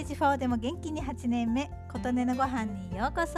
ージ4でも元気に8年目琴音のご飯にようこそ。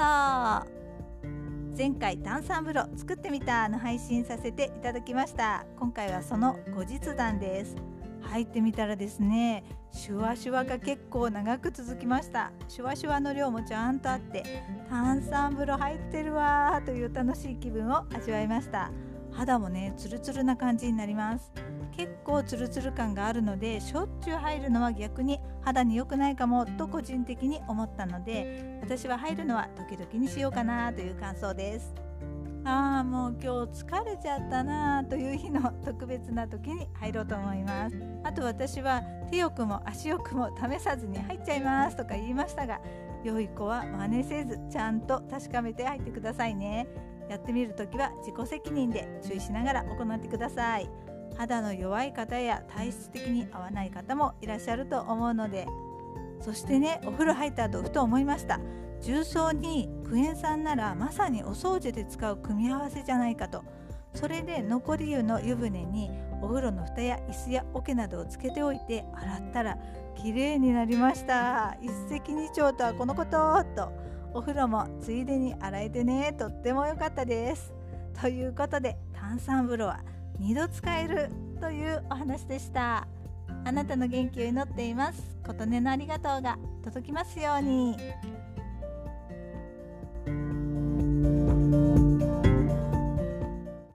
前回炭酸風呂作ってみたの配信させていただきました。今回はその後日談です。入ってみたらですねシュワシュワが結構長く続きました。シュワシュワの量もちゃんとあって炭酸風呂入ってるわーという楽しい気分を味わいました。肌もねツルツルな感じになります。結構ツルツル感があるのでしょっちゅう入るのは逆に肌に良くないかもと個人的に思ったので私は入るのは時々にしようかなという感想です。ああもう今日疲れちゃったなという日の特別な時に入ろうと思います。あと私は手よくも足よくも試さずに入っちゃいますとか言いましたが良い子は真似せずちゃんと確かめて入ってくださいね。やってみるときは自己責任で注意しながら行ってください。肌の弱い方や体質的に合わない方もいらっしゃると思うのでそしてねお風呂入った後ふと思いました。重曹にクエン酸ならまさにお掃除で使う組み合わせじゃないかと。それで残り湯の湯船にお風呂の蓋や椅子や桶などをつけておいて洗ったら綺麗になりました。一石二鳥とはこのことと。お風呂もついでに洗えてねとっても良かったです。ということで炭酸風呂は2度使えるというお話でした。あなたの元気を祈っています。琴音のありがとうが届きますように。